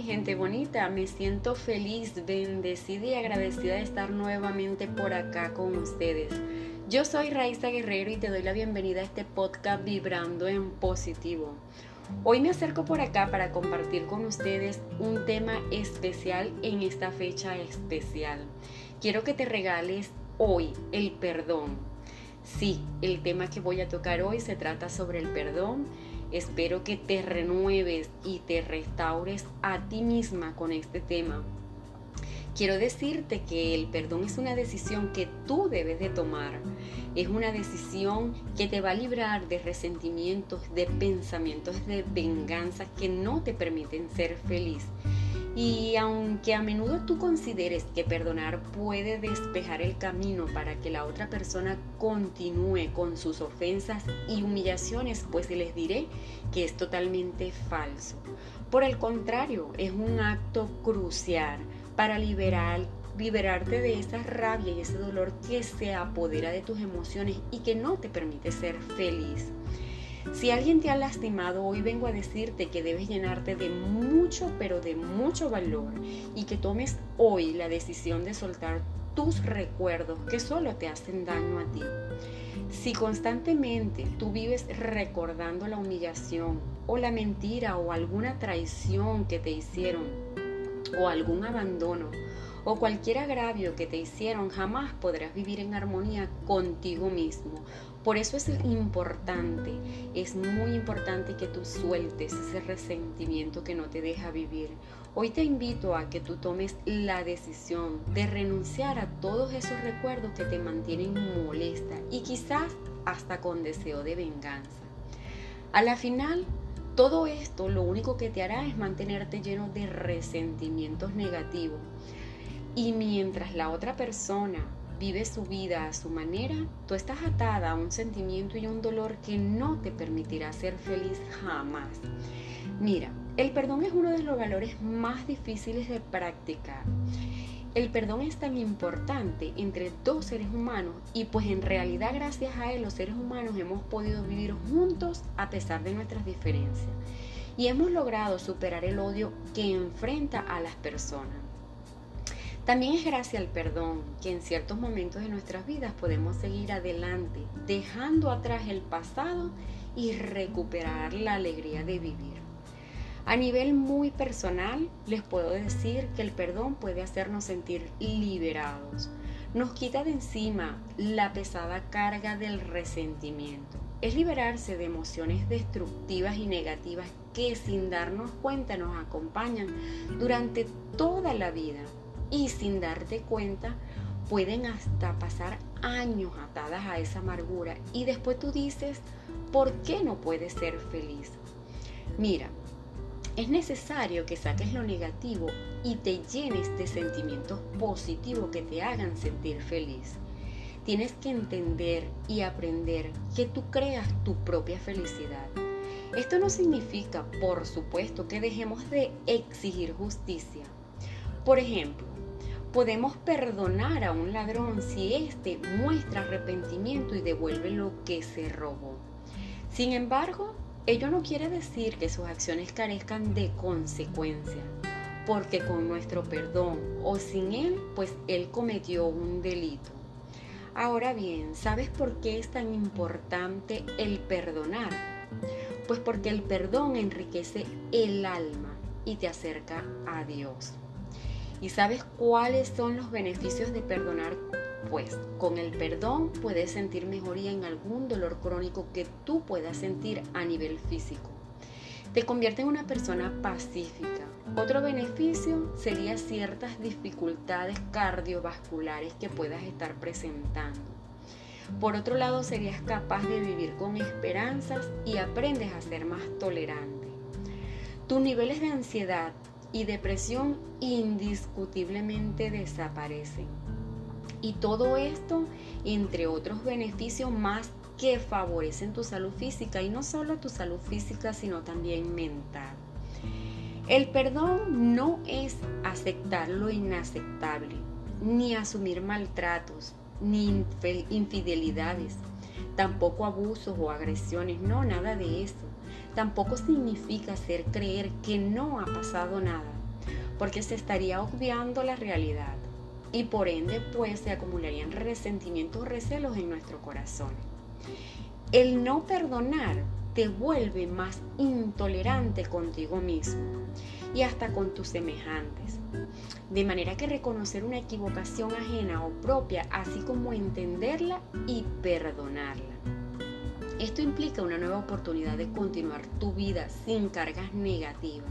Mi gente bonita, me siento feliz, bendecida y agradecida de estar nuevamente por acá con ustedes. Yo soy Raiza Guerrero y te doy la bienvenida a este podcast Vibrando en Positivo. Hoy me acerco por acá para compartir con ustedes un tema especial en esta fecha especial. Quiero que te regales hoy el perdón. Sí, el tema que voy a tocar hoy se trata sobre el perdón Espero que te renueves y te restaures a ti misma con este tema. Quiero decirte que el perdón es una decisión que tú debes de tomar. Es una decisión que te va a librar de resentimientos, de pensamientos de venganza que no te permiten ser feliz. Y aunque a menudo tú consideres que perdonar puede despejar el camino para que la otra persona continúe con sus ofensas y humillaciones, pues les diré que es totalmente falso. Por el contrario, es un acto crucial para liberar, liberarte de esa rabia y ese dolor que se apodera de tus emociones y que no te permite ser feliz. Si alguien te ha lastimado, hoy vengo a decirte que debes llenarte de mucho, pero de mucho valor y que tomes hoy la decisión de soltar tus recuerdos que solo te hacen daño a ti. Si constantemente tú vives recordando la humillación o la mentira o alguna traición que te hicieron o algún abandono, o cualquier agravio que te hicieron, jamás podrás vivir en armonía contigo mismo. Por eso es importante, es muy importante que tú sueltes ese resentimiento que no te deja vivir. Hoy te invito a que tú tomes la decisión de renunciar a todos esos recuerdos que te mantienen molesta y quizás hasta con deseo de venganza. A la final, todo esto lo único que te hará es mantenerte lleno de resentimientos negativos y mientras la otra persona vive su vida a su manera, tú estás atada a un sentimiento y un dolor que no te permitirá ser feliz jamás. Mira, el perdón es uno de los valores más difíciles de practicar. El perdón es tan importante entre dos seres humanos y pues en realidad gracias a él los seres humanos hemos podido vivir juntos a pesar de nuestras diferencias y hemos logrado superar el odio que enfrenta a las personas. También es gracias al perdón que en ciertos momentos de nuestras vidas podemos seguir adelante, dejando atrás el pasado y recuperar la alegría de vivir. A nivel muy personal, les puedo decir que el perdón puede hacernos sentir liberados. Nos quita de encima la pesada carga del resentimiento. Es liberarse de emociones destructivas y negativas que sin darnos cuenta nos acompañan durante toda la vida y sin darte cuenta pueden hasta pasar años atadas a esa amargura y después tú dices, ¿por qué no puedes ser feliz? Mira, es necesario que saques lo negativo y te llenes de sentimientos positivos que te hagan sentir feliz. Tienes que entender y aprender que tú creas tu propia felicidad. Esto no significa, por supuesto, que dejemos de exigir justicia. Por ejemplo, Podemos perdonar a un ladrón si éste muestra arrepentimiento y devuelve lo que se robó. Sin embargo, ello no quiere decir que sus acciones carezcan de consecuencias, porque con nuestro perdón o sin él, pues él cometió un delito. Ahora bien, ¿sabes por qué es tan importante el perdonar? Pues porque el perdón enriquece el alma y te acerca a Dios. ¿Y sabes cuáles son los beneficios de perdonar? Pues con el perdón puedes sentir mejoría en algún dolor crónico que tú puedas sentir a nivel físico. Te convierte en una persona pacífica. Otro beneficio sería ciertas dificultades cardiovasculares que puedas estar presentando. Por otro lado, serías capaz de vivir con esperanzas y aprendes a ser más tolerante. Tus niveles de ansiedad y depresión indiscutiblemente desaparecen. Y todo esto, entre otros beneficios más que favorecen tu salud física y no solo tu salud física, sino también mental. El perdón no es aceptar lo inaceptable, ni asumir maltratos, ni infidelidades, tampoco abusos o agresiones, no, nada de eso tampoco significa hacer creer que no ha pasado nada, porque se estaría obviando la realidad y por ende pues se acumularían resentimientos o recelos en nuestro corazón. El no perdonar te vuelve más intolerante contigo mismo y hasta con tus semejantes. De manera que reconocer una equivocación ajena o propia, así como entenderla y perdonarla. Esto implica una nueva oportunidad de continuar tu vida sin cargas negativas,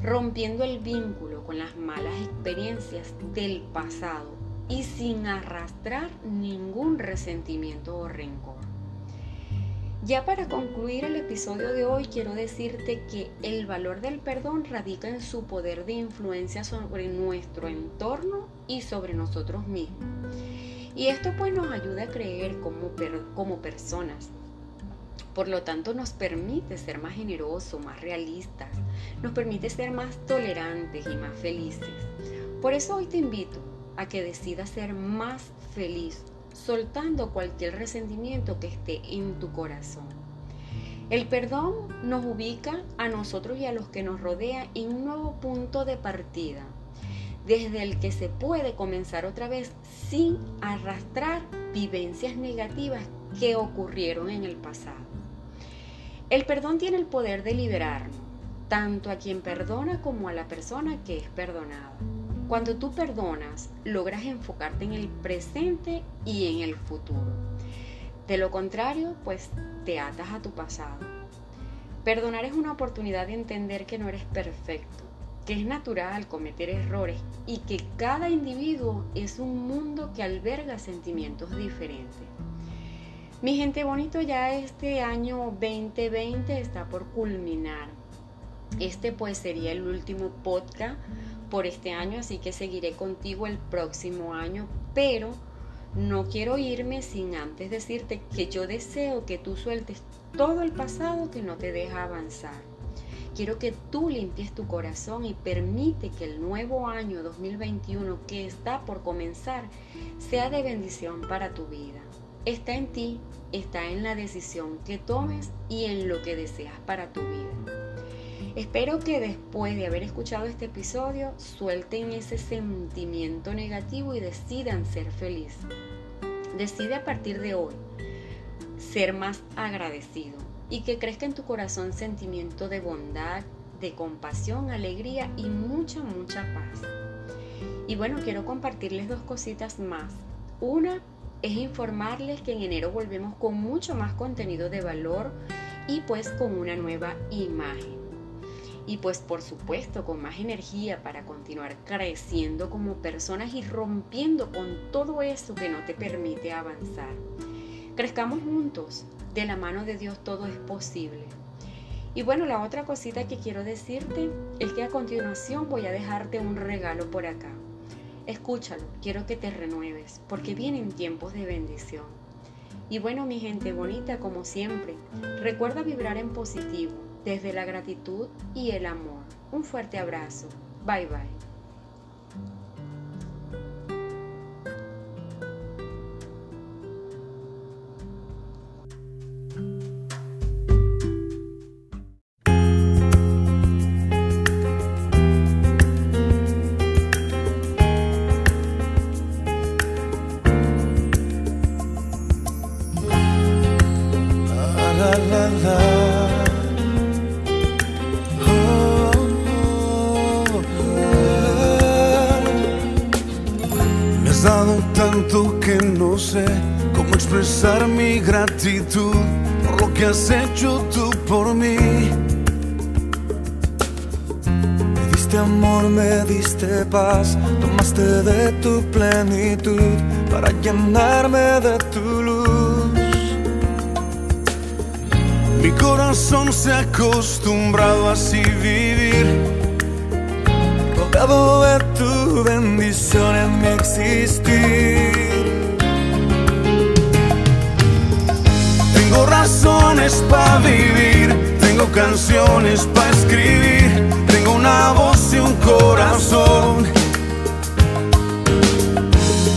rompiendo el vínculo con las malas experiencias del pasado y sin arrastrar ningún resentimiento o rencor. Ya para concluir el episodio de hoy quiero decirte que el valor del perdón radica en su poder de influencia sobre nuestro entorno y sobre nosotros mismos. Y esto pues nos ayuda a creer como, como personas. Por lo tanto nos permite ser más generosos, más realistas, nos permite ser más tolerantes y más felices. Por eso hoy te invito a que decidas ser más feliz soltando cualquier resentimiento que esté en tu corazón. El perdón nos ubica a nosotros y a los que nos rodean en un nuevo punto de partida, desde el que se puede comenzar otra vez sin arrastrar vivencias negativas que ocurrieron en el pasado. El perdón tiene el poder de liberarnos, tanto a quien perdona como a la persona que es perdonada. Cuando tú perdonas, logras enfocarte en el presente y en el futuro. De lo contrario, pues te atas a tu pasado. Perdonar es una oportunidad de entender que no eres perfecto, que es natural cometer errores y que cada individuo es un mundo que alberga sentimientos diferentes. Mi gente bonito, ya este año 2020 está por culminar. Este pues sería el último podcast por este año, así que seguiré contigo el próximo año, pero no quiero irme sin antes decirte que yo deseo que tú sueltes todo el pasado que no te deja avanzar. Quiero que tú limpies tu corazón y permite que el nuevo año 2021 que está por comenzar sea de bendición para tu vida. Está en ti, está en la decisión que tomes y en lo que deseas para tu vida. Espero que después de haber escuchado este episodio suelten ese sentimiento negativo y decidan ser feliz. Decide a partir de hoy ser más agradecido y que crezca en tu corazón sentimiento de bondad, de compasión, alegría y mucha, mucha paz. Y bueno, quiero compartirles dos cositas más. Una es informarles que en enero volvemos con mucho más contenido de valor y pues con una nueva imagen y pues por supuesto con más energía para continuar creciendo como personas y rompiendo con todo eso que no te permite avanzar. Crezcamos juntos, de la mano de Dios todo es posible. Y bueno, la otra cosita que quiero decirte es que a continuación voy a dejarte un regalo por acá. Escúchalo, quiero que te renueves, porque vienen tiempos de bendición. Y bueno, mi gente bonita, como siempre, recuerda vibrar en positivo desde la gratitud y el amor. Un fuerte abrazo. Bye bye. Tanto que no sé cómo expresar mi gratitud por lo que has hecho tú por mí. Me diste amor, me diste paz, tomaste de tu plenitud para llenarme de tu luz. Mi corazón se ha acostumbrado a así vivir de tu bendición en mi existir. Tengo razones para vivir, tengo canciones para escribir, tengo una voz y un corazón.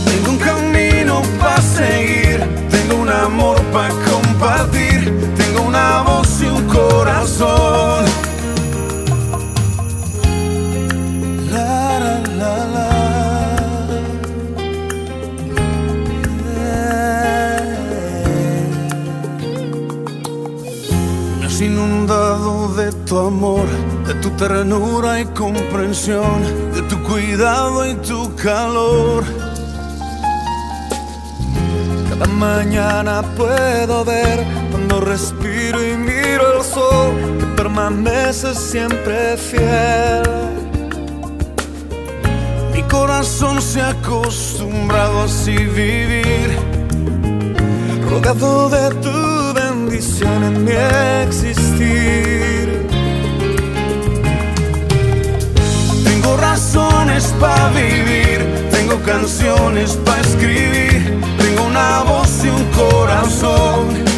Tengo un camino para seguir, tengo un amor para compartir, inundado de tu amor, de tu ternura y comprensión, de tu cuidado y tu calor. Cada mañana puedo ver cuando respiro y miro el sol, que permanece siempre fiel. Mi corazón se ha acostumbrado a así vivir, rogado de tu condición en mi existir. Tengo razones para vivir, tengo canciones para escribir, tengo una voz y un corazón